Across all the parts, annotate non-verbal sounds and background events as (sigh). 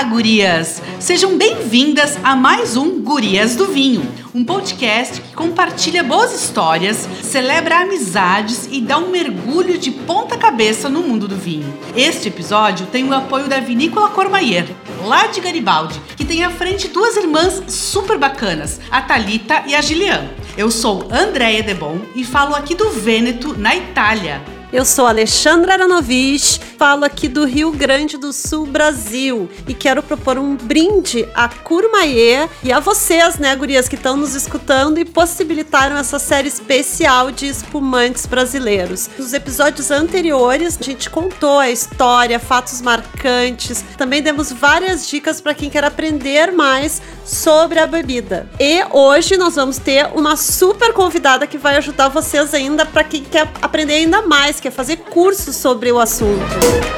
Olá, gurias! Sejam bem-vindas a mais um Gurias do Vinho, um podcast que compartilha boas histórias, celebra amizades e dá um mergulho de ponta cabeça no mundo do vinho. Este episódio tem o apoio da Vinícola Cormaier, lá de Garibaldi, que tem à frente duas irmãs super bacanas, a Talita e a Gilian. Eu sou Andréia Debon e falo aqui do Vêneto, na Itália. Eu sou Alexandra Aranovich, falo aqui do Rio Grande do Sul, Brasil, e quero propor um brinde a Curmaie e a vocês, né, gurias, que estão nos escutando e possibilitaram essa série especial de espumantes brasileiros. Nos episódios anteriores, a gente contou a história, fatos marcantes, também demos várias dicas para quem quer aprender mais sobre a bebida. E hoje nós vamos ter uma super convidada que vai ajudar vocês ainda para quem quer aprender ainda mais quer fazer curso sobre o assunto.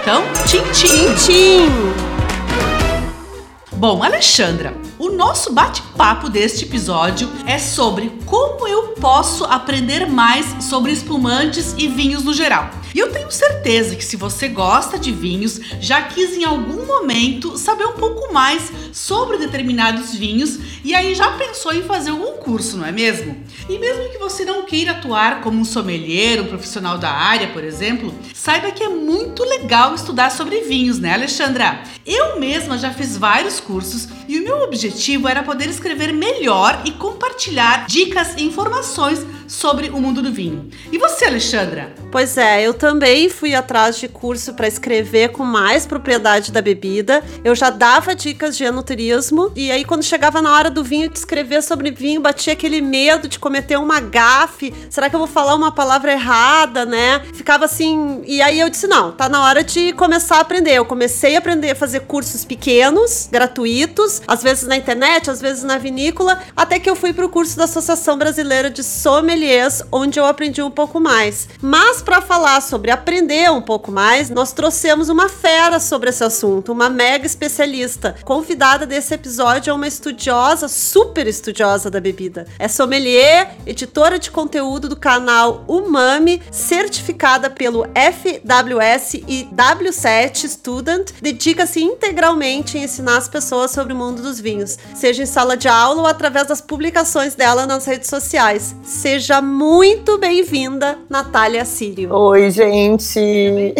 Então, tchim, tchim. Tchim, tchim. Bom, Alexandra, o nosso bate-papo deste episódio é sobre como eu posso aprender mais sobre espumantes e vinhos no geral. E eu tenho certeza que se você gosta de vinhos, já quis em algum momento saber um pouco mais sobre determinados vinhos e aí já pensou em fazer algum curso, não é mesmo? E mesmo que você não queira atuar como um sommelier, um profissional da área, por exemplo, saiba que é muito legal estudar sobre vinhos, né, Alexandra? Eu mesma já fiz vários cursos e o meu objetivo era poder escrever melhor e compartilhar dicas e informações sobre o mundo do vinho. E você, Alexandra? Pois é, eu também fui atrás de curso para escrever com mais propriedade da bebida. Eu já dava dicas de enoturismo e aí quando chegava na hora do vinho de escrever sobre vinho, batia aquele medo de cometer uma gafe. Será que eu vou falar uma palavra errada, né? Ficava assim, e aí eu disse não, tá na hora de começar a aprender. Eu comecei a aprender a fazer cursos pequenos, gratuitos, às vezes na internet, às vezes na vinícola, até que eu fui para o curso da Associação Brasileira de Sommeliers, onde eu aprendi um pouco mais. Mas para falar sobre aprender um pouco mais, nós trouxemos uma fera sobre esse assunto, uma mega especialista. Convidada desse episódio é uma estudiosa, super estudiosa da bebida. É sommelier, editora de conteúdo do canal Umami, certificada pelo FWS e W7 Student, dedica-se integralmente em ensinar as pessoas sobre o mundo dos vinhos, seja em sala de aula ou através das publicações dela nas redes sociais. Seja muito bem-vinda, Natália Sírio. Oi, gente!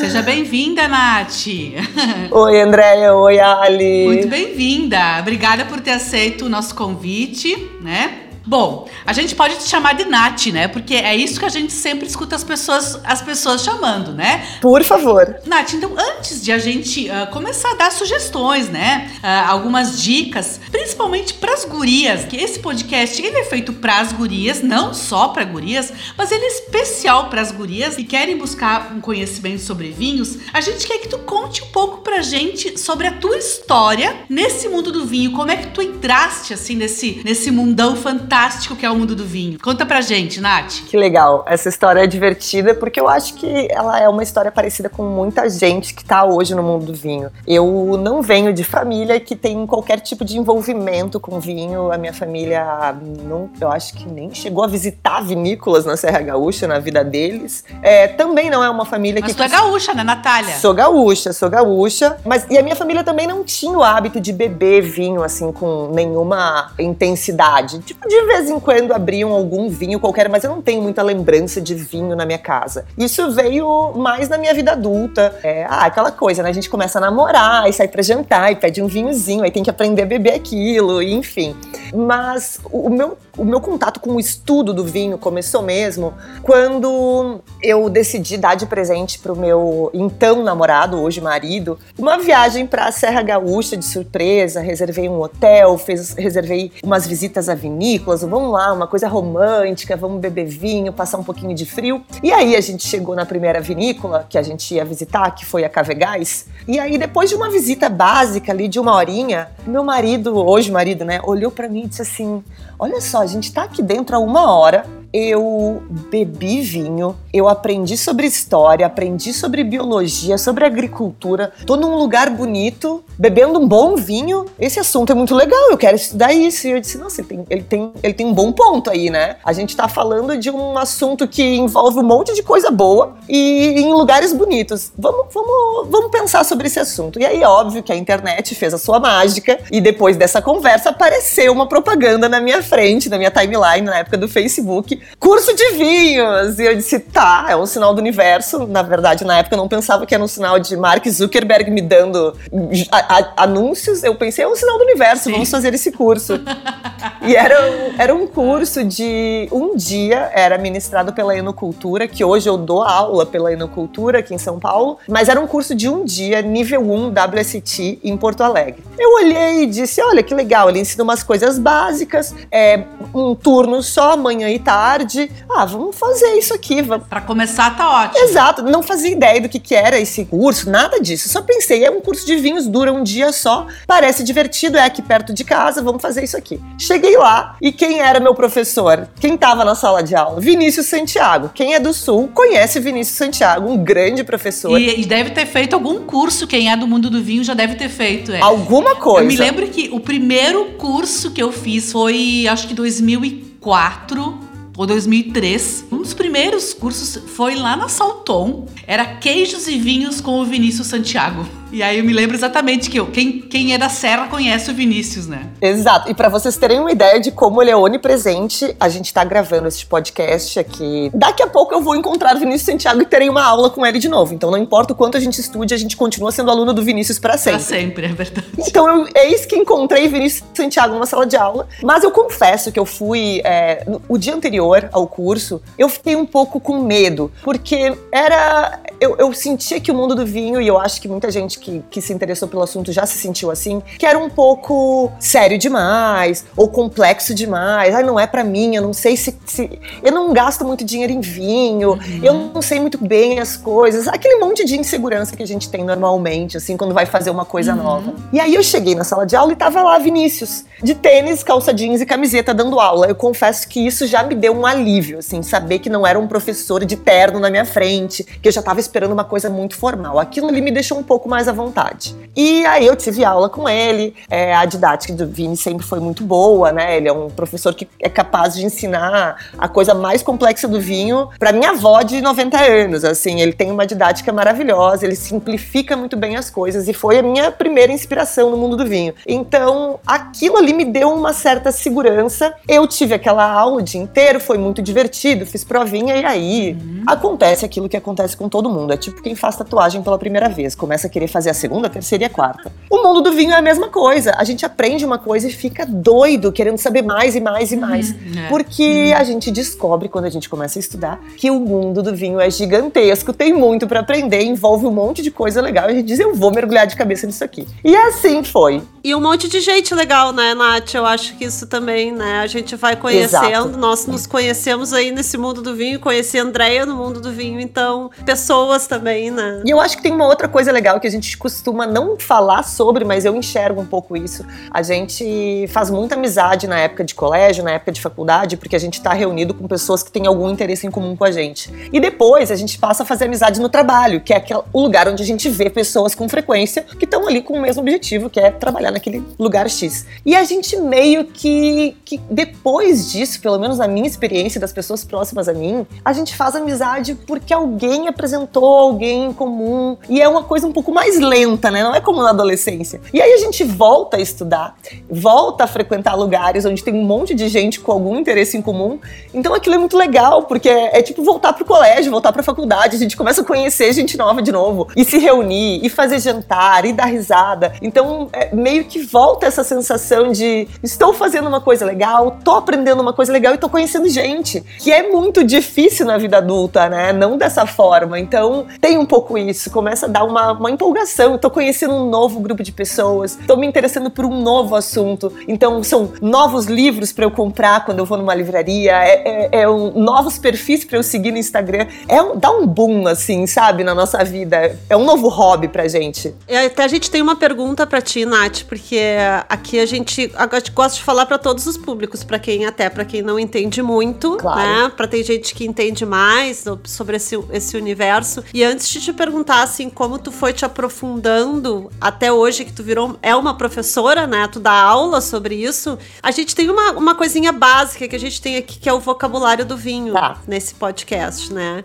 Seja bem-vinda, Nath! (laughs) Oi, Andréia! Oi, Ali! Muito bem-vinda! Obrigada por ter aceito o nosso convite, né? Bom, a gente pode te chamar de Nath, né? Porque é isso que a gente sempre escuta as pessoas, as pessoas chamando, né? Por favor. Nath, então antes de a gente uh, começar a dar sugestões, né? Uh, algumas dicas, principalmente para as gurias, que esse podcast ele é feito para as gurias, não só para gurias, mas ele é especial para as gurias que querem buscar um conhecimento sobre vinhos. A gente quer que tu conte um pouco pra gente sobre a tua história nesse mundo do vinho, como é que tu entraste assim nesse nesse mundão fantástico fantástico que é o mundo do vinho. Conta pra gente, Nath. Que legal. Essa história é divertida porque eu acho que ela é uma história parecida com muita gente que tá hoje no mundo do vinho. Eu não venho de família que tem qualquer tipo de envolvimento com vinho. A minha família, não, eu acho que nem chegou a visitar vinícolas na Serra Gaúcha na vida deles. É, também não é uma família mas que. Mas tu é gaúcha, né, Natália? Sou gaúcha, sou gaúcha. Mas e a minha família também não tinha o hábito de beber vinho assim com nenhuma intensidade. Tipo, de vez em quando abriam algum vinho qualquer, mas eu não tenho muita lembrança de vinho na minha casa. Isso veio mais na minha vida adulta. É, ah, aquela coisa, né? A gente começa a namorar, e sai pra jantar, e pede um vinhozinho, aí tem que aprender a beber aquilo, enfim. Mas o meu, o meu contato com o estudo do vinho começou mesmo quando eu decidi dar de presente pro meu então namorado, hoje marido, uma viagem pra Serra Gaúcha de surpresa. Reservei um hotel, fez, reservei umas visitas à vinícola vamos lá, uma coisa romântica, vamos beber vinho, passar um pouquinho de frio. E aí a gente chegou na primeira vinícola que a gente ia visitar, que foi a Cavegás. E aí depois de uma visita básica ali de uma horinha, meu marido, hoje marido, né, olhou para mim e disse assim: "Olha só, a gente tá aqui dentro há uma hora eu bebi vinho, eu aprendi sobre história, aprendi sobre biologia, sobre agricultura. Tô num lugar bonito, bebendo um bom vinho. Esse assunto é muito legal, eu quero estudar isso. E eu disse, nossa, ele tem, ele tem, ele tem um bom ponto aí, né? A gente tá falando de um assunto que envolve um monte de coisa boa e em lugares bonitos. Vamos, vamos, vamos pensar sobre esse assunto. E aí, óbvio que a internet fez a sua mágica e depois dessa conversa apareceu uma propaganda na minha frente, na minha timeline, na época do Facebook, curso de vinhos. E eu disse, tá, é um sinal do universo. Na verdade, na época eu não pensava que era um sinal de Mark Zuckerberg me dando a, a, anúncios. Eu pensei, é um sinal do universo, Sim. vamos fazer esse curso. (laughs) e era, era um curso de um dia, era ministrado pela Enocultura, que hoje eu dou aula pela Enocultura aqui em São Paulo, mas era um curso de um dia, nível 1 WST em Porto Alegre. Eu olhei e disse: olha que legal, ele ensina umas coisas básicas, é um turno só, manhã e tarde. Ah, vamos fazer isso aqui. Vamos. Pra começar, tá ótimo. Exato, não fazia ideia do que, que era esse curso, nada disso. Só pensei, é um curso de vinhos, dura um dia só, parece divertido, é aqui perto de casa, vamos fazer isso aqui. Cheguei lá e quem era meu professor? Quem tava na sala de aula? Vinícius Santiago. Quem é do Sul conhece Vinícius Santiago, um grande professor. E, e deve ter feito algum curso, quem é do mundo do vinho já deve ter feito. É. Alguma coisa. Eu me lembro que o primeiro curso que eu fiz foi, acho que 2004 ou 2003. Um dos primeiros cursos foi lá na Salton. Era queijos e vinhos com o Vinícius Santiago. E aí eu me lembro exatamente que eu, quem, quem é da Serra conhece o Vinícius, né? Exato. E para vocês terem uma ideia de como ele é onipresente, a gente tá gravando esse podcast aqui. Daqui a pouco eu vou encontrar o Vinícius Santiago e terei uma aula com ele de novo. Então não importa o quanto a gente estude, a gente continua sendo aluno do Vinícius para sempre. Pra sempre, é verdade. Então eu, eis que encontrei Vinícius Santiago numa sala de aula. Mas eu confesso que eu fui, é, o dia anterior ao curso, eu fiquei um pouco com medo, porque era. Eu, eu sentia que o mundo do vinho, e eu acho que muita gente que, que se interessou pelo assunto já se sentiu assim, que era um pouco sério demais ou complexo demais. Ai, não é para mim, eu não sei se, se, Eu não gasto muito dinheiro em vinho, uhum. eu não sei muito bem as coisas. Aquele monte de insegurança que a gente tem normalmente, assim, quando vai fazer uma coisa uhum. nova. E aí eu cheguei na sala de aula e tava lá Vinícius, de tênis, calça jeans e camiseta dando aula. Eu confesso que isso já me deu um alívio, assim, saber que não era um professor de terno na minha frente, que eu já tava esperando uma coisa muito formal. Aquilo ali me deixou um pouco mais à vontade. E aí eu tive aula com ele, é, a didática do Vini sempre foi muito boa, né? Ele é um professor que é capaz de ensinar a coisa mais complexa do vinho para minha avó de 90 anos, assim, ele tem uma didática maravilhosa, ele simplifica muito bem as coisas e foi a minha primeira inspiração no mundo do vinho. Então, aquilo ali me deu uma certa segurança. Eu tive aquela aula o dia inteiro, foi muito divertido, fiz provinha e aí uhum. acontece aquilo que acontece com todo mundo. É tipo quem faz tatuagem pela primeira vez, começa a querer fazer a segunda, terceira e a quarta. O mundo do vinho é a mesma coisa. A gente aprende uma coisa e fica doido, querendo saber mais e mais e mais. Uhum. É. Porque uhum. a gente descobre, quando a gente começa a estudar, que o mundo do vinho é gigantesco, tem muito para aprender, envolve um monte de coisa legal. E a gente diz, eu vou mergulhar de cabeça nisso aqui. E assim foi. E um monte de gente legal, né, Nath? Eu acho que isso também, né? A gente vai conhecendo, Exato. nós nos conhecemos aí nesse mundo do vinho, conheci a Andrea no mundo do vinho, então, pessoas também, né? E eu acho que tem uma outra coisa legal que a gente costuma não falar sobre, mas eu enxergo um pouco isso. A gente faz muita amizade na época de colégio, na época de faculdade, porque a gente está reunido com pessoas que têm algum interesse em comum com a gente. E depois a gente passa a fazer amizade no trabalho, que é o lugar onde a gente vê pessoas com frequência que estão ali com o mesmo objetivo, que é trabalhar naquele lugar X. E a gente meio que, que depois disso, pelo menos na minha experiência das pessoas próximas a mim, a gente faz amizade porque alguém apresentou alguém em comum. E é uma coisa um pouco mais lenta, né? Não é como na adolescência. E aí a gente volta a estudar, volta a frequentar lugares onde tem um monte de gente com algum interesse em comum. Então aquilo é muito legal, porque é, é tipo voltar pro colégio, voltar pra faculdade, a gente começa a conhecer gente nova de novo, e se reunir, e fazer jantar, e dar risada. Então é, meio que volta essa sensação de estou fazendo uma coisa legal, tô aprendendo uma coisa legal e tô conhecendo gente, que é muito difícil na vida adulta, né? Não dessa forma. Então tem um pouco isso, começa a dar uma, uma empolgação coração. Eu tô conhecendo um novo grupo de pessoas, tô me interessando por um novo assunto. Então, são novos livros para eu comprar quando eu vou numa livraria, é, é, é um, novos perfis para eu seguir no Instagram. É um, dá um boom, assim, sabe, na nossa vida. É um novo hobby pra gente. É, até a gente tem uma pergunta para ti, Nath, porque aqui a gente, a gente gosta de falar para todos os públicos, para quem até para quem não entende muito, claro. né? Para ter gente que entende mais sobre esse, esse universo. E antes de te perguntar assim, como tu foi te aprofundando até hoje que tu virou é uma professora, né? Tu dá aula sobre isso. A gente tem uma, uma coisinha básica que a gente tem aqui que é o vocabulário do vinho tá. nesse podcast, né?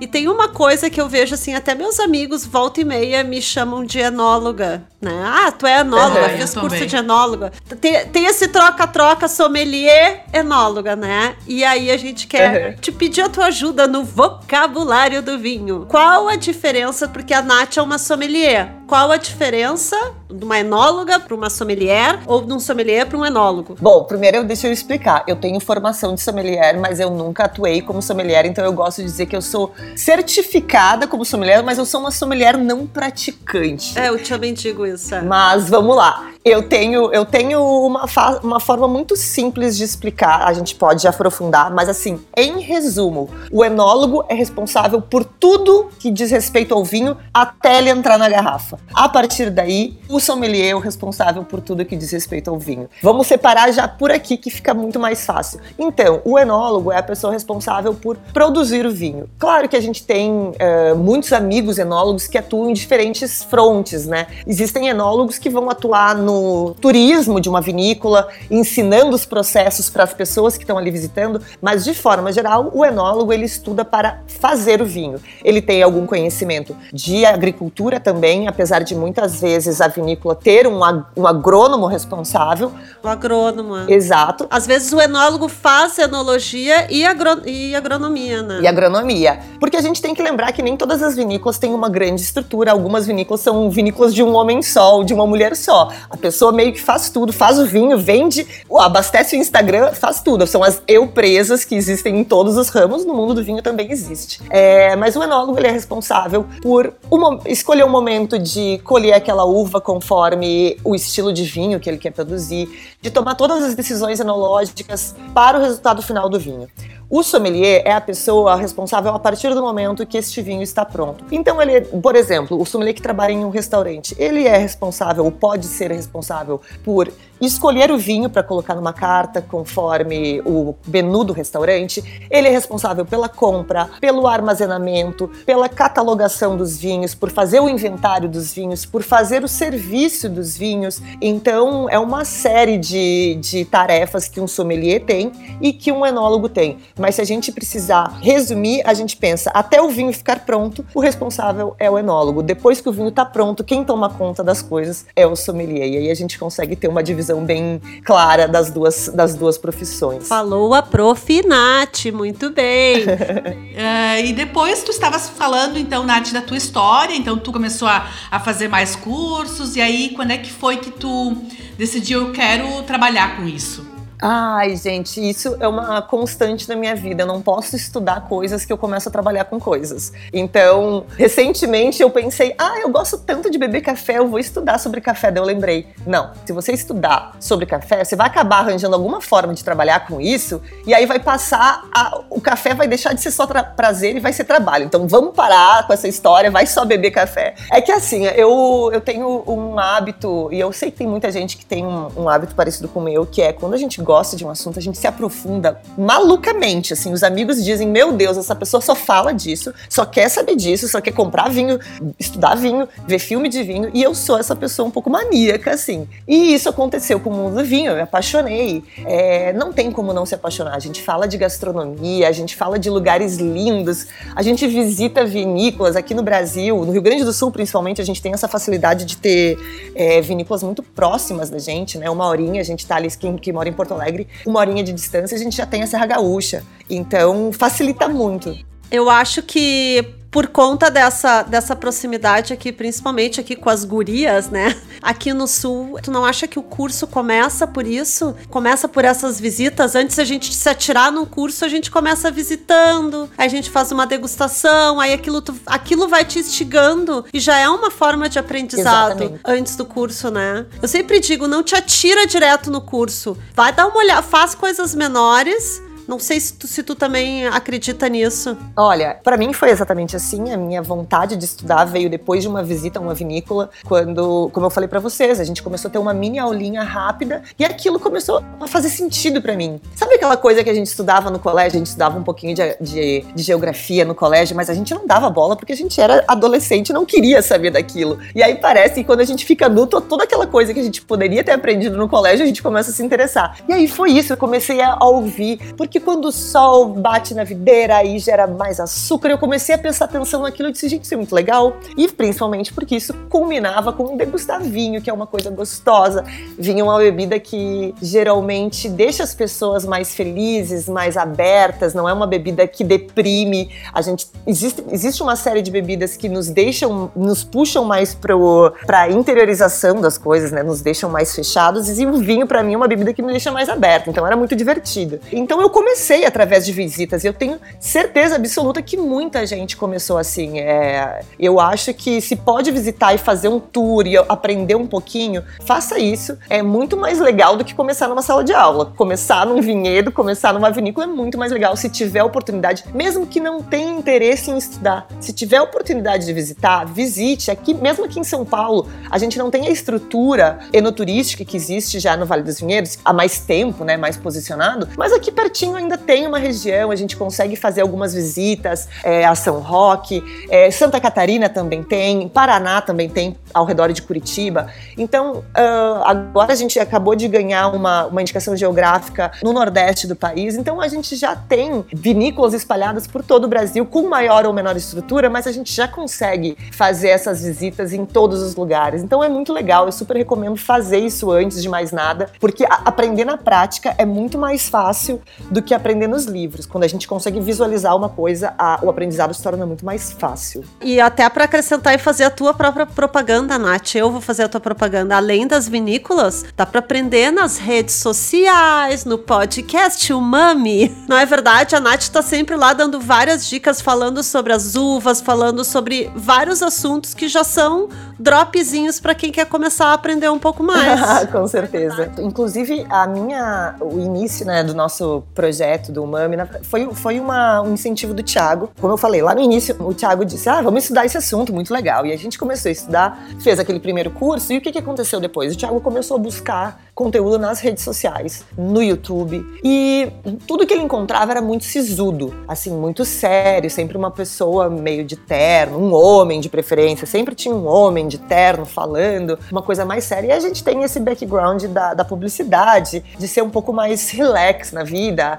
E tem uma coisa que eu vejo assim, até meus amigos volta e meia me chamam de enóloga, né? Ah, tu é enóloga, uhum, fiz curso de enóloga. Tem, tem esse troca-troca sommelier enóloga, né? E aí a gente quer uhum. te pedir a tua ajuda no vocabulário do vinho. Qual a diferença? Porque a Nath é uma sommelier. Qual a diferença de uma enóloga para uma sommelier ou de um sommelier para um enólogo? Bom, primeiro deixa eu explicar. Eu tenho formação de sommelier, mas eu nunca atuei como sommelier, então eu gosto de dizer que eu sou certificada como sommelier, mas eu sou uma sommelier não praticante. É, eu também digo isso. É. Mas vamos lá. Eu tenho, eu tenho uma, uma forma muito simples de explicar, a gente pode aprofundar, mas assim, em resumo, o enólogo é responsável por tudo que diz respeito ao vinho até ele entrar na garrafa. A partir daí, o sommelier é o responsável por tudo que diz respeito ao vinho. Vamos separar já por aqui que fica muito mais fácil. Então, o enólogo é a pessoa responsável por produzir o vinho. Claro que a gente tem uh, muitos amigos enólogos que atuam em diferentes frontes, né? Existem enólogos que vão atuar no no turismo de uma vinícola, ensinando os processos para as pessoas que estão ali visitando, mas de forma geral, o enólogo ele estuda para fazer o vinho. Ele tem algum conhecimento de agricultura também, apesar de muitas vezes a vinícola ter um, ag um agrônomo responsável. O agrônomo. É. Exato. Às vezes o enólogo faz enologia e, agro e agronomia, né? E agronomia. Porque a gente tem que lembrar que nem todas as vinícolas têm uma grande estrutura. Algumas vinícolas são vinícolas de um homem só, de uma mulher só. Pessoa meio que faz tudo, faz o vinho, vende, abastece o Instagram, faz tudo. São as eu presas que existem em todos os ramos, no mundo do vinho também existe. É, mas o enólogo ele é responsável por uma, escolher o um momento de colher aquela uva conforme o estilo de vinho que ele quer produzir, de tomar todas as decisões enológicas para o resultado final do vinho. O sommelier é a pessoa responsável a partir do momento que este vinho está pronto. Então ele, por exemplo, o sommelier que trabalha em um restaurante, ele é responsável ou pode ser responsável por escolher o vinho para colocar numa carta conforme o menu do restaurante. Ele é responsável pela compra, pelo armazenamento, pela catalogação dos vinhos, por fazer o inventário dos vinhos, por fazer o serviço dos vinhos. Então, é uma série de, de tarefas que um sommelier tem e que um enólogo tem. Mas se a gente precisar resumir, a gente pensa até o vinho ficar pronto, o responsável é o enólogo. Depois que o vinho está pronto, quem toma conta das coisas é o sommelier. E aí a gente consegue ter uma divisão divisão bem clara das duas, das duas profissões. Falou a prof. Nath, muito bem. uh, (laughs) e depois tu estavas falando, então, Nath, da tua história, então tu começou a, a fazer mais cursos, e aí quando é que foi que tu decidiu, eu quero trabalhar com isso? Ai, gente, isso é uma constante na minha vida. Eu não posso estudar coisas que eu começo a trabalhar com coisas. Então, recentemente eu pensei, ah, eu gosto tanto de beber café, eu vou estudar sobre café. Daí eu lembrei, não, se você estudar sobre café, você vai acabar arranjando alguma forma de trabalhar com isso, e aí vai passar, a, o café vai deixar de ser só prazer e vai ser trabalho. Então vamos parar com essa história, vai só beber café. É que assim, eu, eu tenho um hábito, e eu sei que tem muita gente que tem um, um hábito parecido com o meu, que é quando a gente gosta de um assunto, a gente se aprofunda malucamente, assim. Os amigos dizem, meu Deus, essa pessoa só fala disso, só quer saber disso, só quer comprar vinho, estudar vinho, ver filme de vinho, e eu sou essa pessoa um pouco maníaca, assim. E isso aconteceu com o mundo do vinho, eu me apaixonei. É, não tem como não se apaixonar. A gente fala de gastronomia, a gente fala de lugares lindos, a gente visita vinícolas aqui no Brasil, no Rio Grande do Sul principalmente, a gente tem essa facilidade de ter é, vinícolas muito próximas da gente, né? Uma horinha, a gente tá ali, quem que mora em Porto Alegre, uma horinha de distância, a gente já tem a Serra Gaúcha. Então, facilita muito. Eu acho que por conta dessa, dessa proximidade aqui, principalmente aqui com as gurias, né? Aqui no sul, tu não acha que o curso começa por isso? Começa por essas visitas? Antes a gente se atirar num curso, a gente começa visitando, aí a gente faz uma degustação, aí aquilo, tu, aquilo vai te instigando e já é uma forma de aprendizado Exatamente. antes do curso, né? Eu sempre digo, não te atira direto no curso. Vai dar uma olhada, faz coisas menores não sei se tu, se tu também acredita nisso. Olha, para mim foi exatamente assim. A minha vontade de estudar veio depois de uma visita a uma vinícola, quando, como eu falei para vocês, a gente começou a ter uma mini aulinha rápida e aquilo começou a fazer sentido para mim. Sabe aquela coisa que a gente estudava no colégio? A gente estudava um pouquinho de, de, de geografia no colégio, mas a gente não dava bola porque a gente era adolescente não queria saber daquilo. E aí parece que quando a gente fica adulto, toda aquela coisa que a gente poderia ter aprendido no colégio, a gente começa a se interessar. E aí foi isso, eu comecei a ouvir, porque quando o sol bate na videira, aí gera mais açúcar. Eu comecei a prestar atenção naquilo e disse, gente, isso é muito legal. E principalmente porque isso culminava com degustar vinho, que é uma coisa gostosa. Vinho é uma bebida que geralmente deixa as pessoas mais felizes, mais abertas, não é uma bebida que deprime. A gente existe, existe uma série de bebidas que nos deixam, nos puxam mais para a interiorização das coisas, né? Nos deixam mais fechados. E o vinho para mim é uma bebida que me deixa mais aberta. Então era muito divertido. Então eu comecei através de visitas. Eu tenho certeza absoluta que muita gente começou assim. É, eu acho que se pode visitar e fazer um tour e aprender um pouquinho, faça isso. É muito mais legal do que começar numa sala de aula. Começar num vinhedo, começar numa vinícola é muito mais legal se tiver oportunidade, mesmo que não tenha interesse em estudar. Se tiver oportunidade de visitar, visite. Aqui, mesmo aqui em São Paulo, a gente não tem a estrutura enoturística que existe já no Vale dos Vinhedos há mais tempo, né, mais posicionado, mas aqui pertinho ainda tem uma região, a gente consegue fazer algumas visitas é, a São Roque, é, Santa Catarina também tem, Paraná também tem, ao redor de Curitiba. Então, uh, agora a gente acabou de ganhar uma, uma indicação geográfica no Nordeste do país, então a gente já tem vinícolas espalhadas por todo o Brasil, com maior ou menor estrutura, mas a gente já consegue fazer essas visitas em todos os lugares. Então é muito legal, eu super recomendo fazer isso antes de mais nada, porque aprender na prática é muito mais fácil do que aprender nos livros. Quando a gente consegue visualizar uma coisa, a, o aprendizado se torna muito mais fácil. E até para acrescentar e fazer a tua própria propaganda, Nath, eu vou fazer a tua propaganda. Além das vinícolas, dá para aprender nas redes sociais, no podcast o Mami. (laughs) Não é verdade? A Nath tá sempre lá dando várias dicas, falando sobre as uvas, falando sobre vários assuntos que já são dropzinhos para quem quer começar a aprender um pouco mais. (laughs) Com certeza. Inclusive, a minha, o início né, do nosso projeto projeto do Umami foi, foi uma, um incentivo do Thiago. Como eu falei, lá no início, o Thiago disse: Ah, vamos estudar esse assunto, muito legal. E a gente começou a estudar, fez aquele primeiro curso, e o que, que aconteceu depois? O Thiago começou a buscar conteúdo nas redes sociais, no YouTube. E tudo que ele encontrava era muito sisudo, assim, muito sério, sempre uma pessoa meio de terno, um homem de preferência, sempre tinha um homem de terno falando, uma coisa mais séria. E a gente tem esse background da, da publicidade, de ser um pouco mais relax na vida,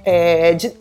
é, de,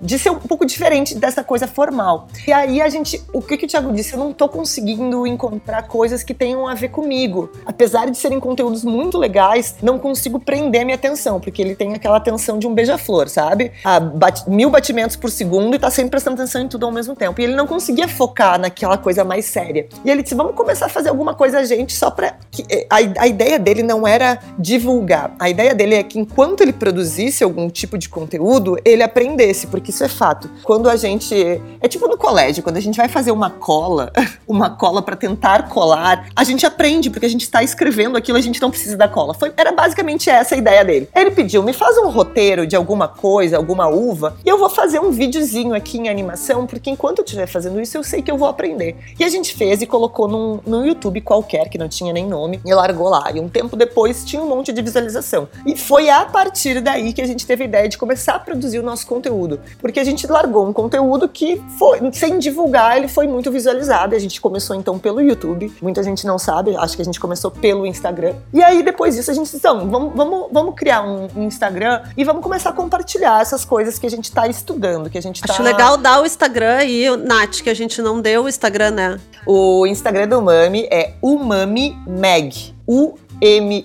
de ser um pouco diferente dessa coisa formal. E aí a gente, o que, que o Thiago disse? Eu não tô conseguindo encontrar coisas que tenham a ver comigo. Apesar de serem conteúdos muito legais, não consigo prender minha atenção, porque ele tem aquela atenção de um beija-flor, sabe? A bat, mil batimentos por segundo e tá sempre prestando atenção em tudo ao mesmo tempo. E ele não conseguia focar naquela coisa mais séria. E ele disse: vamos começar a fazer alguma coisa gente só pra. Que, eh, a, a ideia dele não era divulgar. A ideia dele é que enquanto ele produzisse algum tipo de conteúdo, ele aprendesse, porque isso é fato. Quando a gente. É tipo no colégio, quando a gente vai fazer uma cola, (laughs) uma cola para tentar colar, a gente aprende, porque a gente está escrevendo aquilo, a gente não precisa da cola. Foi, era basicamente essa a ideia dele. Ele pediu: me faz um roteiro de alguma coisa, alguma uva, e eu vou fazer um videozinho aqui em animação, porque enquanto eu estiver fazendo isso, eu sei que eu vou aprender. E a gente fez e colocou num, num YouTube qualquer, que não tinha nem nome, e largou lá. E um tempo depois tinha um monte de visualização. E foi a partir daí que a gente teve a ideia de começar a produzir o nosso conteúdo. Porque a gente largou um conteúdo que foi, sem divulgar, ele foi muito visualizado. A gente começou então pelo YouTube. Muita gente não sabe, acho que a gente começou pelo Instagram. E aí depois disso a gente disse, então, vamos, vamos, vamos criar um Instagram e vamos começar a compartilhar essas coisas que a gente está estudando, que a gente tá... Acho legal dar o Instagram aí, Nath, que a gente não deu o Instagram, né? O Instagram do Mami é Umami Mag. U-M-A-M-I,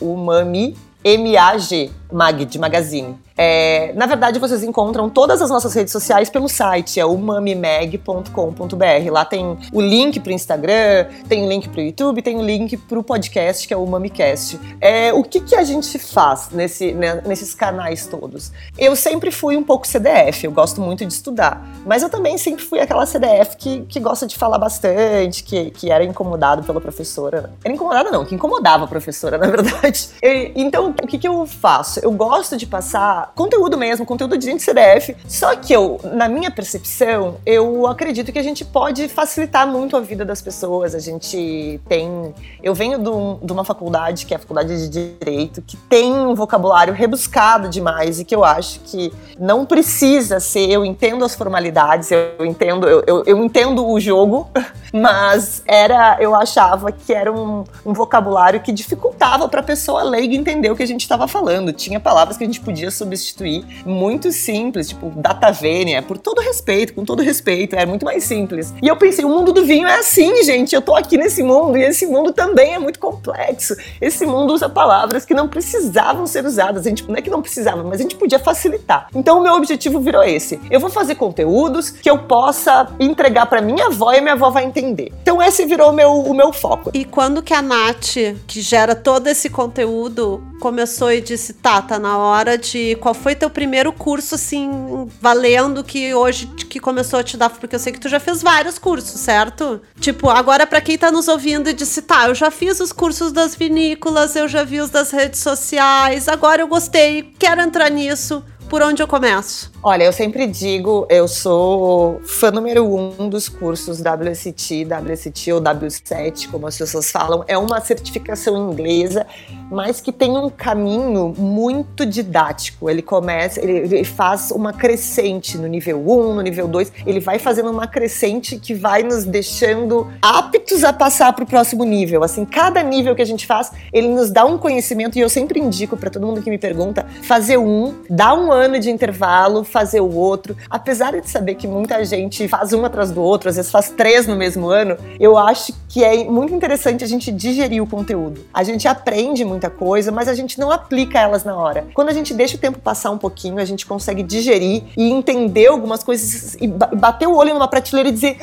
Umami M-A-G, Mag, de magazine. É, na verdade, vocês encontram todas as nossas redes sociais pelo site, é umamimeg.com.br. Lá tem o link pro Instagram, tem o link pro YouTube, tem o link pro podcast, que é o Umamicast. É, o que, que a gente faz nesse, né, nesses canais todos? Eu sempre fui um pouco CDF, eu gosto muito de estudar, mas eu também sempre fui aquela CDF que, que gosta de falar bastante, que, que era incomodado pela professora. Era incomodada não, que incomodava a professora, (laughs) na verdade. E, então, o que, que eu faço? Eu gosto de passar conteúdo mesmo, conteúdo de gente CDF, só que eu, na minha percepção, eu acredito que a gente pode facilitar muito a vida das pessoas. A gente tem. Eu venho de uma faculdade, que é a faculdade de Direito, que tem um vocabulário rebuscado demais e que eu acho que não precisa ser. Eu entendo as formalidades, eu entendo, eu, eu, eu entendo o jogo, (laughs) mas era, eu achava que era um, um vocabulário que dificultava para a pessoa leiga entender o que a gente estava falando. Tinha palavras que a gente podia substituir muito simples, tipo data vênia, por todo respeito, com todo respeito, era muito mais simples. E eu pensei, o mundo do vinho é assim, gente. Eu tô aqui nesse mundo e esse mundo também é muito complexo. Esse mundo usa palavras que não precisavam ser usadas. A gente não é que não precisava, mas a gente podia facilitar. Então o meu objetivo virou esse. Eu vou fazer conteúdos que eu possa entregar para minha avó e minha avó vai entender. Então esse virou meu, o meu foco. E quando que a Nath, que gera todo esse conteúdo, começou e disse: tá, tá na hora de. Qual foi teu primeiro curso, assim, valendo que hoje que começou a te dar? Porque eu sei que tu já fez vários cursos, certo? Tipo, agora para quem tá nos ouvindo e disse: tá, eu já fiz os cursos das vinícolas, eu já vi os das redes sociais, agora eu gostei, quero entrar nisso. Por onde eu começo? Olha, eu sempre digo, eu sou fã número um dos cursos WST, WST ou W7, como as pessoas falam. É uma certificação inglesa, mas que tem um caminho muito didático. Ele começa, ele, ele faz uma crescente no nível 1, no nível 2, ele vai fazendo uma crescente que vai nos deixando aptos a passar para o próximo nível. Assim, cada nível que a gente faz, ele nos dá um conhecimento e eu sempre indico para todo mundo que me pergunta fazer um, dar um ano de intervalo, fazer o outro. Apesar de saber que muita gente faz um atrás do outro, às vezes faz três no mesmo ano, eu acho que é muito interessante a gente digerir o conteúdo. A gente aprende muita coisa, mas a gente não aplica elas na hora. Quando a gente deixa o tempo passar um pouquinho, a gente consegue digerir e entender algumas coisas e bater o olho numa prateleira e dizer: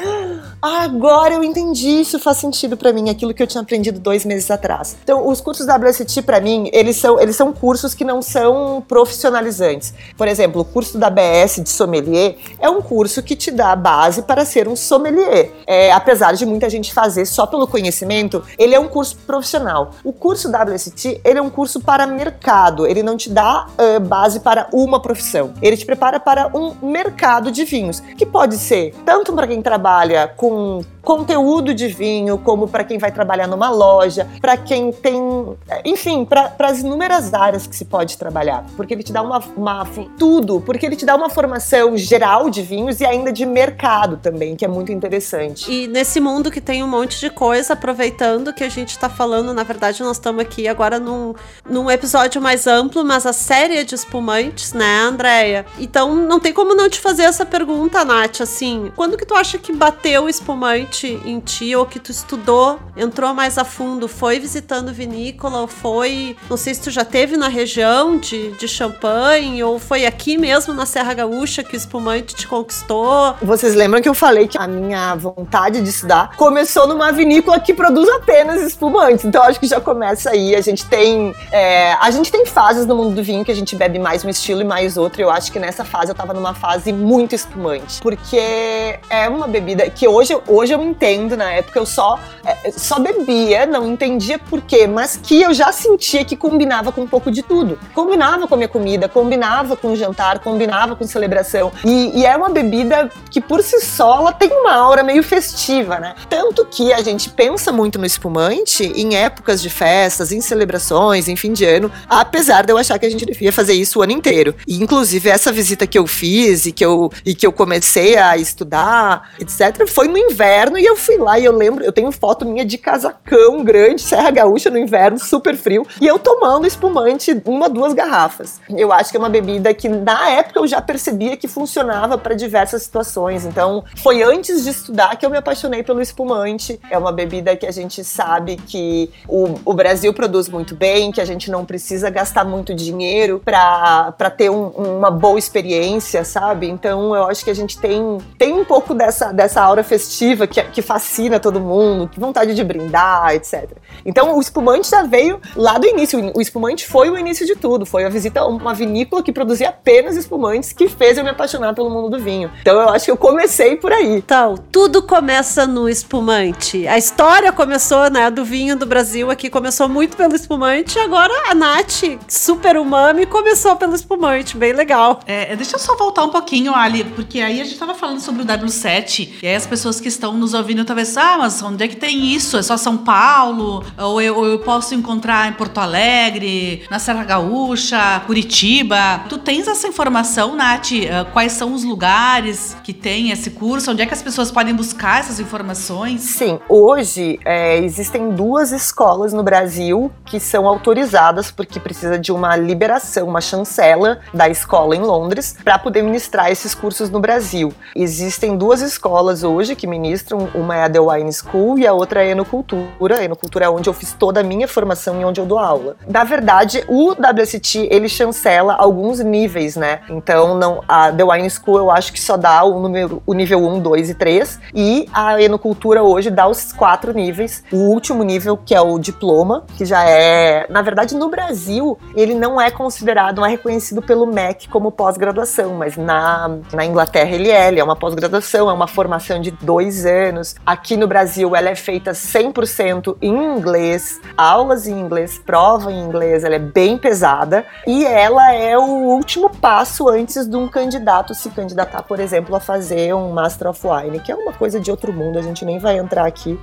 ah, agora eu entendi, isso faz sentido para mim, aquilo que eu tinha aprendido dois meses atrás. Então, os cursos WST, para mim, eles são, eles são cursos que não são profissionalizantes. Por exemplo, o curso da BS de sommelier é um curso que te dá base para ser um sommelier. É, apesar de muita gente fazer só pelo conhecimento, ele é um curso profissional. O curso WST, ele é um curso para mercado, ele não te dá uh, base para uma profissão. Ele te prepara para um mercado de vinhos, que pode ser tanto para quem trabalha com conteúdo de vinho, como para quem vai trabalhar numa loja, para quem tem, enfim, para as inúmeras áreas que se pode trabalhar, porque ele te dá uma, uma tudo, porque ele te dá uma formação geral de vinhos e ainda de mercado também, que é muito interessante. E nesse mundo que tem um monte de coisa, aproveitando que a gente está falando, na verdade nós estamos aqui agora num, num episódio mais amplo, mas a série é de espumantes, né, Andréia? Então não tem como não te fazer essa pergunta, Nath, assim, quando que tu acha que bateu o espumante em ti ou que tu estudou, entrou mais a fundo, foi visitando vinícola ou foi, não sei se tu já teve na região de, de Champagne ou foi aqui mesmo na Serra Gaúcha que o espumante te conquistou? Vocês lembram que eu falei que a minha vontade de estudar começou numa vinícola que produz apenas espumantes, então acho que já começa aí. A gente tem é, a gente tem fases no mundo do vinho que a gente bebe mais um estilo e mais outro. Eu acho que nessa fase eu tava numa fase muito espumante, porque é uma bebida que hoje, hoje eu entendo, na época eu só, é, só bebia, não entendia por quê, mas que eu já sentia que combinava com um pouco de tudo. Combinava com a minha comida, combinava com o jantar, combinava com celebração. E, e é uma bebida que por si só ela tem uma aura meio festiva, né? Tanto que a gente pensa muito no espumante em épocas de festas, em celebrações, em fim de ano, apesar de eu achar que a gente devia fazer isso o ano inteiro. E inclusive essa visita que eu fiz e que eu, e que eu comecei a estudar, etc., foi no inverno e eu fui lá e eu lembro, eu tenho foto minha de casacão grande, Serra Gaúcha no inverno, super frio, e eu tomando espumante, uma, duas garrafas. Eu acho que é uma bebida que na época eu já percebia que funcionava para diversas situações. Então, foi antes de estudar que eu me apaixonei pelo espumante. É uma bebida que a gente sabe que o, o Brasil produz muito bem, que a gente não precisa gastar muito dinheiro para ter um, uma boa experiência, sabe? Então, eu acho que a gente tem, tem um pouco dessa, dessa aura festiva que, que fascina todo mundo, vontade de brindar, etc. Então, o espumante já veio lá do início. O espumante foi o início de tudo. Foi a visita a uma vinícola que produzia apenas espumantes que fez eu me apaixonar pelo mundo do vinho. Então, eu acho que eu comecei por aí. Então, tudo começa no espumante. A história começou, né, do vinho do Brasil aqui, começou muito pelo espumante. Agora a Nath, super umami, começou pelo espumante. Bem legal. É, deixa eu só voltar um pouquinho, Ali, porque aí a gente tava falando sobre o W7, e aí as pessoas que estão nos ouvindo talvez, ah, mas onde é que tem isso? É só São Paulo? Ou eu, ou eu posso encontrar em Porto Alegre, na Serra Gaúcha, Curitiba? Tu tens essa informação, Nath? Uh, quais são os lugares que tem esse curso? Onde é que as pessoas podem buscar essas informações? Sim, hoje é, existem duas escolas no Brasil que são autorizadas porque precisa de uma liberação, uma chancela da escola em Londres para poder ministrar esses cursos no Brasil. Existem duas escolas hoje que ministram, uma é a The Wine School e a outra é a Enocultura. A Enocultura é onde eu fiz toda a minha formação e onde eu dou aula. Na verdade, o WST ele chancela alguns níveis, né? Então, não, a The Wine School eu acho que só dá o, número, o nível 1, 2 e 3 e a Enocultura hoje dá os quatro níveis. O último nível, que é o diploma, que já é, na verdade, no Brasil, ele não é considerado, não é reconhecido pelo MEC como pós-graduação, mas na, na Inglaterra ele é, ele é uma pós-graduação, é uma formação de dois anos. Aqui no Brasil ela é feita 100% em inglês, aulas em inglês, prova em inglês, ela é bem pesada e ela é o último passo antes de um candidato se candidatar, por exemplo, a fazer um Master of Wine, que é uma coisa de outro mundo, a gente nem vai entrar aqui,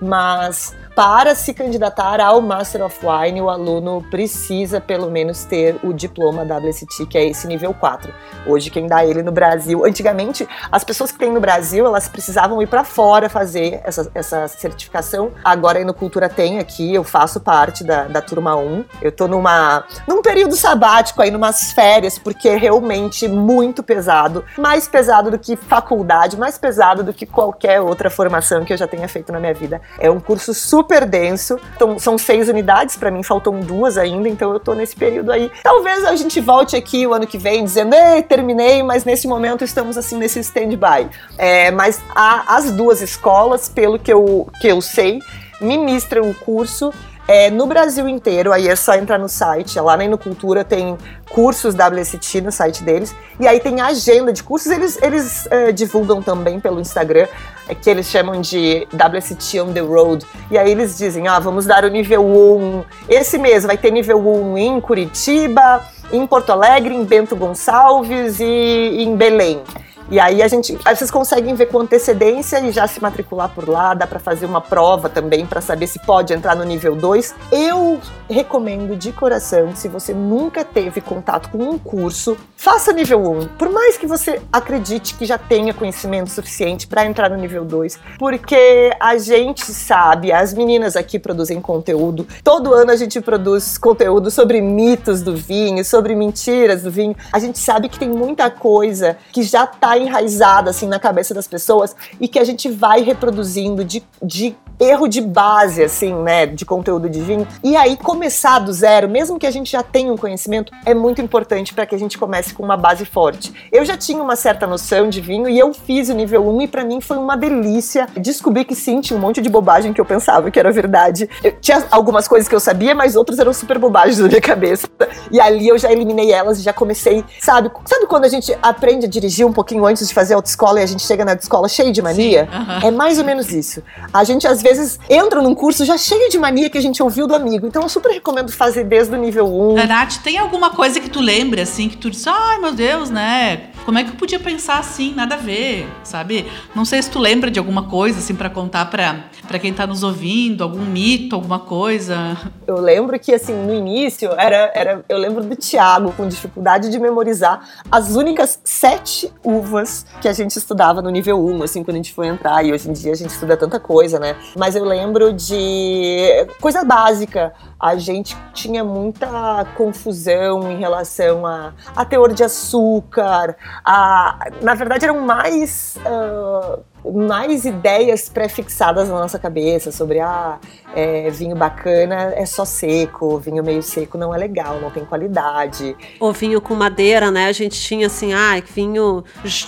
mas para se candidatar ao Master of Wine, o aluno precisa pelo menos ter o diploma WST, que é esse nível 4. Hoje quem dá ele no Brasil, antigamente as pessoas que têm no Brasil, elas precisavam ir para fora fazer essa, essa certificação. Agora a Enocultura tem aqui, eu faço parte da, da turma 1. Eu tô numa num período sabático aí, numas férias, porque é realmente muito pesado, mais pesado do que faculdade, mais pesado do que qualquer outra formação que eu já tenha feito na minha vida. É um curso super denso. Então, são seis unidades, para mim faltam duas ainda, então eu tô nesse período aí. Talvez a gente volte aqui o ano que vem dizendo, ei, terminei, mas nesse momento estamos assim nesse stand-by. É, mas as duas escolas, pelo que eu, que eu sei, ministram o curso é, no Brasil inteiro, aí é só entrar no site, lá na Inocultura tem cursos WST no site deles, e aí tem a agenda de cursos, eles, eles é, divulgam também pelo Instagram, que eles chamam de WST on the road, e aí eles dizem, ah, vamos dar o nível 1, esse mês vai ter nível 1 em Curitiba, em Porto Alegre, em Bento Gonçalves e em Belém. E aí a gente, aí vocês conseguem ver com antecedência e já se matricular por lá, dá para fazer uma prova também para saber se pode entrar no nível 2. Eu recomendo de coração, se você nunca teve contato com um curso, faça nível 1. Por mais que você acredite que já tenha conhecimento suficiente para entrar no nível 2, porque a gente sabe, as meninas aqui produzem conteúdo. Todo ano a gente produz conteúdo sobre mitos do vinho, sobre mentiras do vinho. A gente sabe que tem muita coisa que já está enraizada assim na cabeça das pessoas e que a gente vai reproduzindo de, de erro de base, assim, né, de conteúdo de vinho. E aí começar do zero, mesmo que a gente já tenha um conhecimento, é muito importante para que a gente comece com uma base forte. Eu já tinha uma certa noção de vinho e eu fiz o nível 1 e para mim foi uma delícia. Descobri que sim, tinha um monte de bobagem que eu pensava que era verdade. Eu tinha algumas coisas que eu sabia, mas outras eram super bobagens na minha cabeça. E ali eu já eliminei elas e já comecei, sabe? Sabe quando a gente aprende a dirigir um pouquinho antes de fazer autoescola e a gente chega na autoescola cheio de mania? Sim, uh -huh. É mais ou menos isso. A gente às vezes entra num curso já cheio de mania que a gente ouviu do amigo. Então eu super recomendo fazer desde o nível 1. Nath, tem alguma coisa que tu lembre, assim, que tu disse, ai meu Deus, né? Como é que eu podia pensar assim, nada a ver, sabe? Não sei se tu lembra de alguma coisa, assim, para contar para quem tá nos ouvindo, algum mito, alguma coisa. Eu lembro que, assim, no início, era, era eu lembro do Tiago com dificuldade de memorizar as únicas sete uvas que a gente estudava no nível 1, assim, quando a gente foi entrar. E hoje em dia a gente estuda tanta coisa, né? Mas eu lembro de coisa básica a gente tinha muita confusão em relação a, a teor de açúcar, a, na verdade eram mais uh, mais ideias pré-fixadas na nossa cabeça sobre ah, é, vinho bacana é só seco, vinho meio seco não é legal, não tem qualidade. Ou vinho com madeira, né? A gente tinha assim, ah, vinho.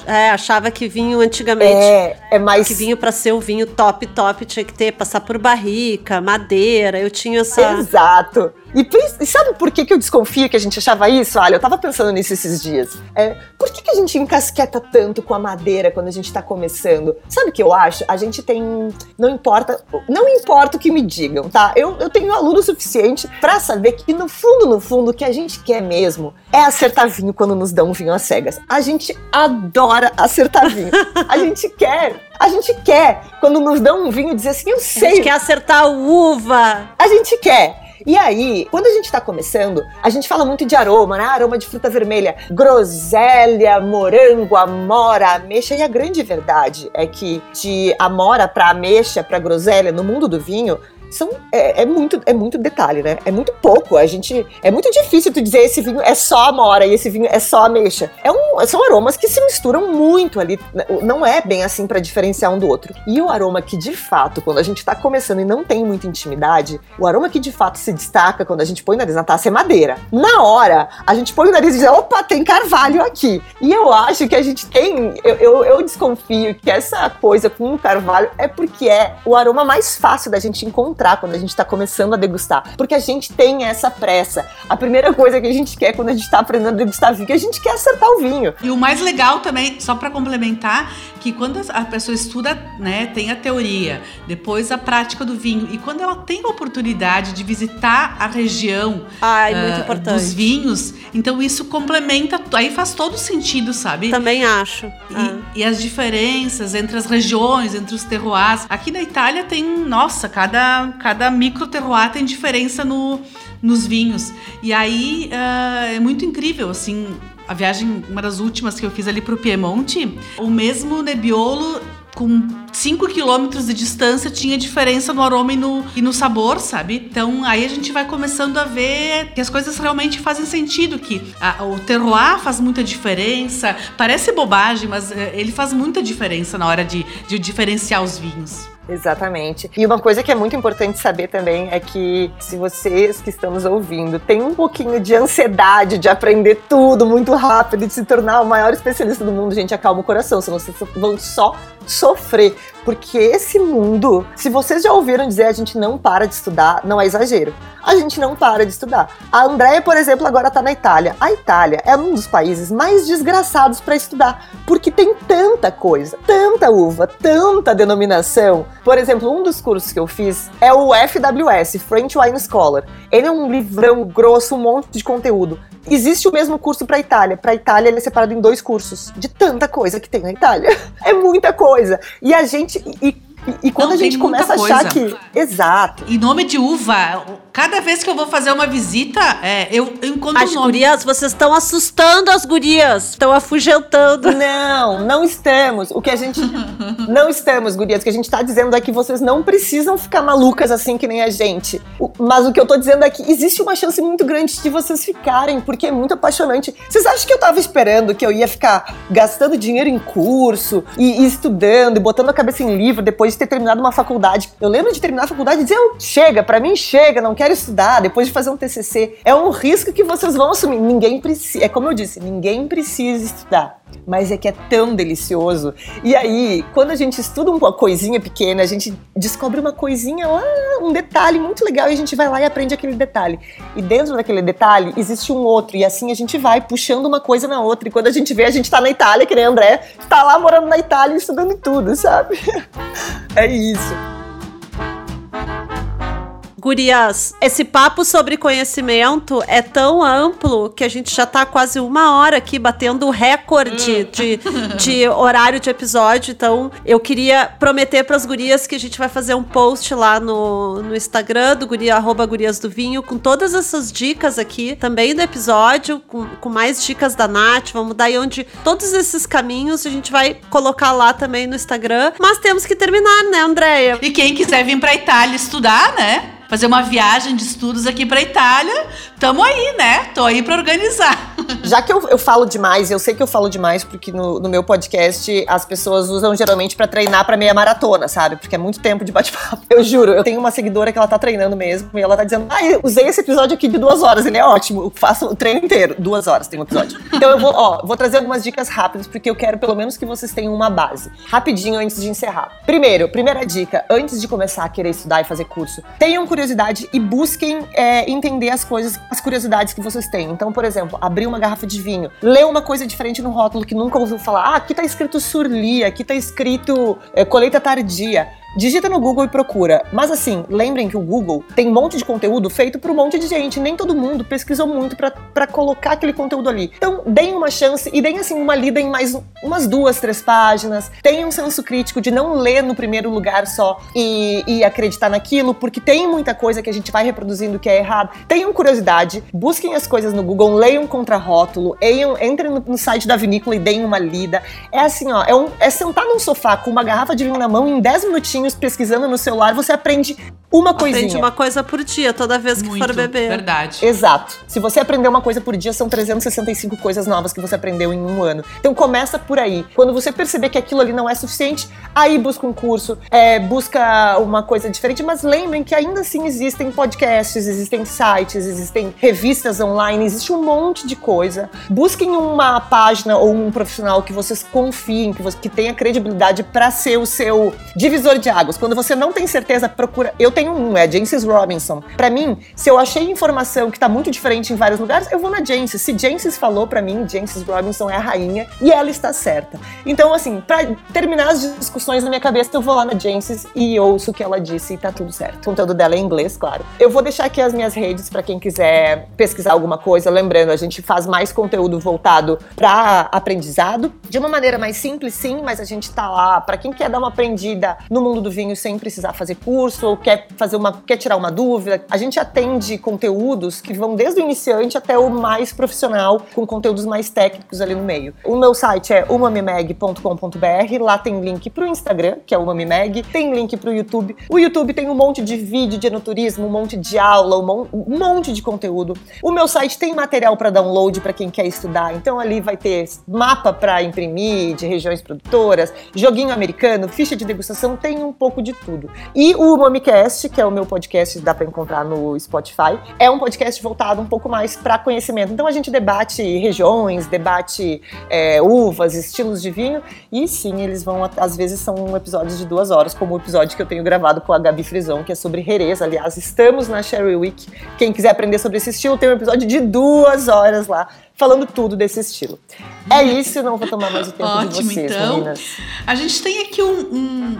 É, achava que vinho antigamente. É, é mais. Que vinho para ser o vinho top, top tinha que ter, passar por barrica, madeira. Eu tinha essa. Exato. E, e, sabe por que, que eu desconfio que a gente achava isso? Olha, eu tava pensando nisso esses dias. É, por que, que a gente encasqueta tanto com a madeira quando a gente tá começando? Sabe o que eu acho? A gente tem. Não importa. Não importa o que me digam, tá? Eu, eu tenho aluno suficiente para saber que, no fundo, no fundo, o que a gente quer mesmo é acertar vinho quando nos dão um vinho às cegas. A gente adora acertar vinho. A gente quer. A gente quer, quando nos dão um vinho, dizer assim, eu sei. A gente quer acertar a uva. A gente quer. E aí, quando a gente tá começando, a gente fala muito de aroma, né? Aroma de fruta vermelha, groselha, morango, amora, ameixa. E a grande verdade é que de amora para ameixa, para groselha, no mundo do vinho, são é, é, muito é muito detalhe, né? É muito pouco. A gente é muito difícil tu dizer esse vinho é só amora e esse vinho é só ameixa. É um, são aromas que se misturam muito ali. Não é bem assim para diferenciar um do outro. E o aroma que de fato, quando a gente tá começando e não tem muita intimidade, o aroma que de fato se destaca quando a gente põe o nariz na taça é madeira. Na hora, a gente põe o nariz e diz, opa, tem carvalho aqui. E eu acho que a gente tem, eu, eu, eu desconfio que essa coisa com o carvalho é porque é o aroma mais fácil da gente encontrar encontrar quando a gente está começando a degustar. Porque a gente tem essa pressa. A primeira coisa que a gente quer quando a gente está aprendendo a degustar vinho, é a gente quer acertar o vinho. E o mais legal também, só para complementar, que quando a pessoa estuda, né, tem a teoria, depois a prática do vinho. E quando ela tem a oportunidade de visitar a região Ai, uh, dos vinhos, então isso complementa, aí faz todo sentido, sabe? Também acho. E, ah. e as diferenças entre as regiões, entre os terroirs. Aqui na Itália tem, nossa, cada, cada micro terroir tem diferença no, nos vinhos. E aí uh, é muito incrível, assim, a viagem, uma das últimas que eu fiz ali pro Piemonte, o mesmo Nebbiolo com 5 quilômetros de distância tinha diferença no aroma e no, e no sabor, sabe? Então aí a gente vai começando a ver que as coisas realmente fazem sentido, que a, o terroir faz muita diferença. Parece bobagem, mas é, ele faz muita diferença na hora de, de diferenciar os vinhos. Exatamente. E uma coisa que é muito importante saber também é que se vocês que estão nos ouvindo têm um pouquinho de ansiedade de aprender tudo muito rápido, de se tornar o maior especialista do mundo, gente, acalma o coração, senão vocês vão só sofrer. Porque esse mundo, se vocês já ouviram dizer a gente não para de estudar, não é exagero. A gente não para de estudar. A Andrea, por exemplo, agora tá na Itália. A Itália é um dos países mais desgraçados para estudar, porque tem tanta coisa, tanta uva, tanta denominação. Por exemplo, um dos cursos que eu fiz é o FWS, French Wine Scholar. Ele é um livrão grosso, um monte de conteúdo. Existe o mesmo curso para Itália. Para Itália ele é separado em dois cursos, de tanta coisa que tem na Itália. (laughs) É muita coisa. E a gente e, e, quando Não, a gente começa a achar que. Exato. E nome de uva, cada vez que eu vou fazer uma visita, é, eu, eu encontro as um nome. gurias, vocês estão assustando as gurias. Estão afugentando. Não, não estamos. O que a gente. (laughs) não estamos, gurias. O que a gente tá dizendo é que vocês não precisam ficar malucas assim que nem a gente. Mas o que eu tô dizendo é que existe uma chance muito grande de vocês ficarem, porque é muito apaixonante. Vocês acham que eu tava esperando que eu ia ficar gastando dinheiro em curso e, e estudando e botando a cabeça em livro depois de ter terminado uma faculdade. Eu lembro de terminar a faculdade e dizer, chega, para mim chega, não quero estudar, depois de fazer um TCC. É um risco que vocês vão assumir. Ninguém precisa, é como eu disse, ninguém precisa estudar mas é que é tão delicioso. E aí, quando a gente estuda uma coisinha pequena, a gente descobre uma coisinha lá, um detalhe muito legal, e a gente vai lá e aprende aquele detalhe. E dentro daquele detalhe existe um outro, e assim a gente vai puxando uma coisa na outra. E quando a gente vê, a gente tá na Itália, que nem André, tá lá morando na Itália estudando tudo, sabe? (laughs) é isso. Gurias, esse papo sobre conhecimento é tão amplo que a gente já tá quase uma hora aqui batendo o recorde Hum. de, de horário de episódio. Então, eu queria prometer pras gurias que a gente vai fazer um post lá no, no Instagram do guria, arroba gurias do vinho, com todas essas dicas aqui, também do episódio, com, com mais dicas da Nath. Vamos dar aí onde todos esses caminhos a gente vai colocar lá também no Instagram. Mas temos que terminar, né, Andréia? E quem quiser vir pra Itália estudar, né? Fazer uma viagem de estudos aqui pra Itália, tamo aí, né? Tô aí pra organizar. (laughs) Já que eu, eu falo demais, eu sei que eu falo demais, porque no, no meu podcast as pessoas usam geralmente pra treinar pra meia maratona, sabe? Porque é muito tempo de bate-papo. Eu juro, eu tenho uma seguidora que ela tá treinando mesmo, e ela tá dizendo: Ah, eu usei esse episódio aqui de duas horas, ele é ótimo. Eu faço o treino inteiro. Duas horas tem um episódio. Então eu vou, ó, vou trazer algumas dicas rápidas, porque eu quero pelo menos que vocês tenham uma base. Rapidinho antes de encerrar. Primeiro, primeira dica, antes de começar a querer estudar e fazer curso, tenham curiosidade e busquem é, entender as coisas, as curiosidades que vocês têm. Então, por exemplo, abrir uma garrafa de vinho, ler uma coisa diferente no rótulo que nunca ouviu falar. Ah, aqui tá escrito surli, aqui tá escrito é, colheita tardia. Digita no Google e procura. Mas assim, lembrem que o Google tem um monte de conteúdo feito por um monte de gente. Nem todo mundo pesquisou muito pra colocar aquele conteúdo ali. Então, deem uma chance e deem assim uma lida em mais um- umas duas, três páginas. Tenham um senso crítico de não ler no primeiro lugar só e, e acreditar naquilo, porque tem muita coisa que a gente vai reproduzindo que é errado. Tenham curiosidade, busquem as coisas no Google, leiam contra-rótulo, entrem no, no site da vinícola e deem uma lida. É assim, ó, é, um- é sentar num sofá com uma garrafa de vinho na mão em 10 minutinhos pesquisando no celular, você aprende uma coisinha. Aprende uma coisa por dia, toda vez que Muito, for beber. verdade. Exato. Se você aprender uma coisa por dia, são 365 coisas novas que você aprendeu em um ano. Então começa por aí. Quando você perceber que aquilo ali não é suficiente, aí busca um curso, é, busca uma coisa diferente. Mas lembrem que ainda assim existem podcasts, existem sites, existem revistas online, existe um monte de coisa. Busquem uma página ou um profissional que vocês confiem, que, você, que tenha credibilidade para ser o seu divisor de águas. Quando você não tem certeza, procura. Eu tenho um, é Jancis Robinson. Pra mim, se eu achei informação que tá muito diferente em vários lugares, eu vou na Jancis. Se Jancis falou pra mim, Jancis Robinson é a rainha e ela está certa. Então, assim, pra terminar as discussões na minha cabeça, eu vou lá na Jancis e ouço o que ela disse e tá tudo certo. O conteúdo dela é em inglês, claro. Eu vou deixar aqui as minhas redes pra quem quiser pesquisar alguma coisa. Lembrando, a gente faz mais conteúdo voltado pra aprendizado, de uma maneira mais simples, sim, mas a gente tá lá pra quem quer dar uma aprendida no mundo do vinho sem precisar fazer curso ou quer fazer uma quer tirar uma dúvida. A gente atende conteúdos que vão desde o iniciante até o mais profissional, com conteúdos mais técnicos ali no meio. O meu site é umamimeg.com.br, lá tem link pro Instagram, que é umamimeg, tem link pro YouTube. O YouTube tem um monte de vídeo de enoturismo, um monte de aula, um um monte de conteúdo. O meu site tem material para download para quem quer estudar, então ali vai ter mapa para imprimir de regiões produtoras, joguinho americano, ficha de degustação, tem um pouco de tudo. E o Mamicast, que é o meu podcast, dá para encontrar no Spotify, é um podcast voltado um pouco mais para conhecimento. Então a gente debate regiões, debate é, uvas, estilos de vinho, e sim, eles vão, às vezes são episódios de duas horas, como o episódio que eu tenho gravado com a Gabi Frison, que é sobre Jerez. Aliás, estamos na Sherry Week. Quem quiser aprender sobre esse estilo, tem um episódio de duas horas lá, falando tudo desse estilo. É isso, não vou tomar mais o tempo de Ótimo, vocês, então. meninas. A gente tem aqui um- um-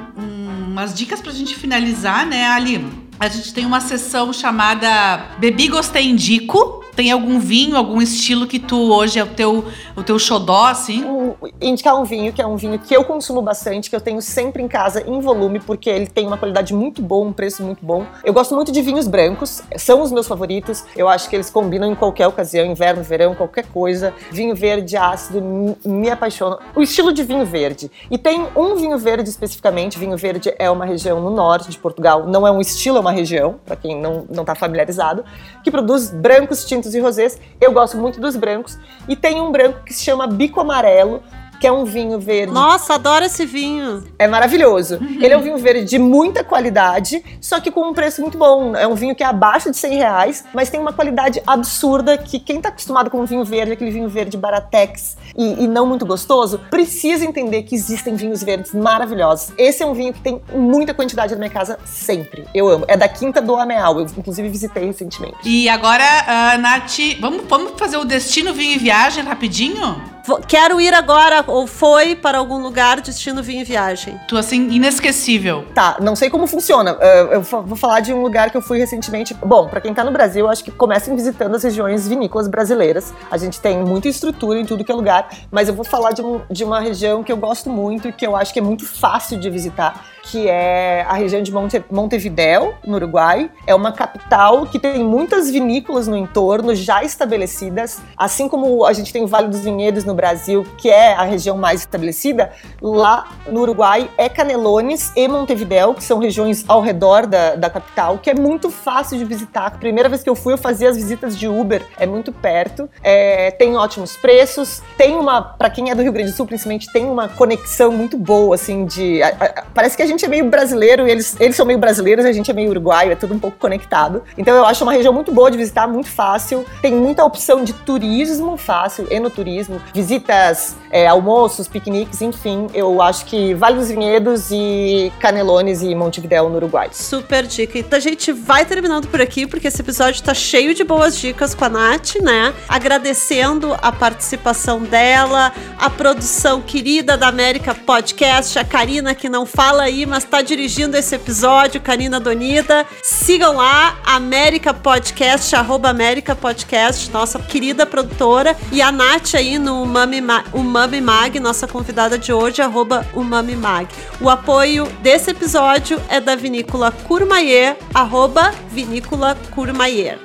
umas dicas pra gente finalizar, né, Ali? A gente tem uma sessão chamada Bebi Gostei Indico. Tem algum vinho, algum estilo que tu hoje é o teu, o teu xodó, assim? Um- indicar um vinho, que é um vinho que eu consumo bastante, que eu tenho sempre em casa em volume, porque ele tem uma qualidade muito boa, um preço muito bom. Eu gosto muito de vinhos brancos, são os meus favoritos. Eu acho que eles combinam em qualquer ocasião, inverno, verão, qualquer coisa. Vinho verde ácido me- me apaixona. O estilo de vinho verde. E tem um vinho verde especificamente. Vinho verde é uma região no norte de Portugal, não é um estilo, é uma região, para quem não não tá familiarizado, que produz brancos, tintos e rosés. Eu gosto muito dos brancos e tem um branco que se chama Bico Amarelo, que é um vinho verde. Nossa, adoro esse vinho. É maravilhoso. Ele é um vinho verde de muita qualidade, só que com um preço muito bom. É um vinho que é abaixo de 100 reais, mas tem uma qualidade absurda que quem tá acostumado com um vinho verde, aquele vinho verde baratex e, e não muito gostoso, precisa entender que existem vinhos verdes maravilhosos. Esse é um vinho que tem muita quantidade na minha casa sempre. Eu amo. É da Quinta do Ameal. Eu, inclusive, visitei recentemente. E agora, ah, Nath, vamos, vamos fazer o destino vinho e viagem rapidinho? Quero ir agora ou foi para algum lugar, destino vinho e viagem. Tu, assim, inesquecível. Tá, não sei como funciona. Uh, eu vou falar de um lugar que eu fui recentemente. Bom, pra quem tá no Brasil, eu acho que comecem visitando as regiões vinícolas brasileiras. A gente tem muita estrutura em tudo que é lugar, mas eu vou falar de, um- de uma região que eu gosto muito e que eu acho que é muito fácil de visitar, que é a região de Monte, Montevidéu, no Uruguai. É uma capital que tem muitas vinícolas no entorno já estabelecidas, assim como a gente tem o Vale dos Vinhedos no Brasil, que é a região mais estabelecida, lá no Uruguai é Canelones e Montevidéu, que são regiões ao redor da, da capital, que é muito fácil de visitar. A primeira vez que eu fui, eu fazia as visitas de Uber, é muito perto, é, tem ótimos preços, tem uma, pra quem é do Rio Grande do Sul, principalmente, tem uma conexão muito boa, assim, de. a- a- parece que a gente é meio brasileiro e eles, eles são meio brasileiros a gente é meio uruguaio, é tudo um pouco conectado. Então eu acho uma região muito boa de visitar, muito fácil. Tem muita opção de turismo fácil, enoturismo, visitas, é, almoços, piqueniques, enfim. Eu acho que Vale dos Vinhedos e Canelones e Montevidéu no Uruguai. Super dica. Então a gente vai terminando por aqui, porque esse episódio tá cheio de boas dicas com a Nath, né? Agradecendo a participação dela, a produção querida da América Podcast, a Karina que não fala aí, mas tá dirigindo esse episódio, Karina Donida. Sigam lá, América Podcast, arroba América Podcast, nossa querida produtora, e a Nath aí no Umami, Ma Umami Mag, nossa convidada de hoje, arroba Umami Mag. O apoio desse episódio é da Vinícola Courmayeur, arroba Vinícola Courmayeur.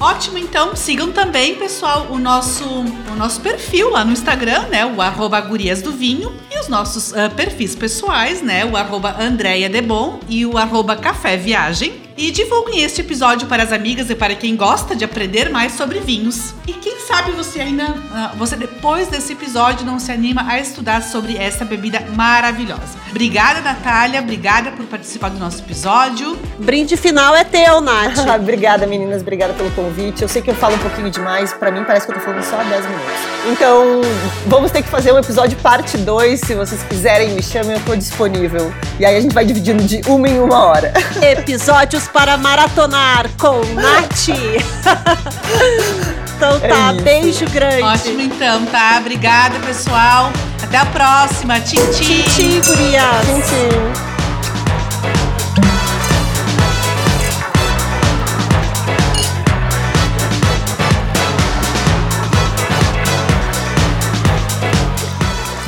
Ótimo, então sigam também, pessoal, o nosso, o nosso perfil lá no Instagram, né? O arroba Gurias do Vinho e os nossos ah, perfis pessoais, né? O arroba Andréia Debon e o arroba Café Viagem. E divulguem este episódio para as amigas e para quem gosta de aprender mais sobre vinhos. E quem sabe você ainda, ah, você depois desse episódio não se anima a estudar sobre essa bebida maravilhosa. Obrigada, Natália. Obrigada por participar do nosso episódio. Brinde final é teu, Nath. (laughs) obrigada, meninas. Obrigada pelo convite. Eu sei que eu falo um pouquinho demais. Pra mim, parece que eu tô falando só há 10 minutos. Então, vamos ter que fazer um episódio parte 2. Se vocês quiserem, me chamem, eu tô disponível. E aí a gente vai dividindo de uma em uma hora. (laughs) Episódios para maratonar com Nath. (laughs) então tá, É beijo grande. Ótimo, então, tá? Obrigada, pessoal. Até a próxima. Tchim, tchim. Tchim, gurias. Tchim, tchim.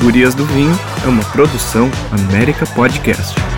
Gurias do Vinho é uma produção América Podcast.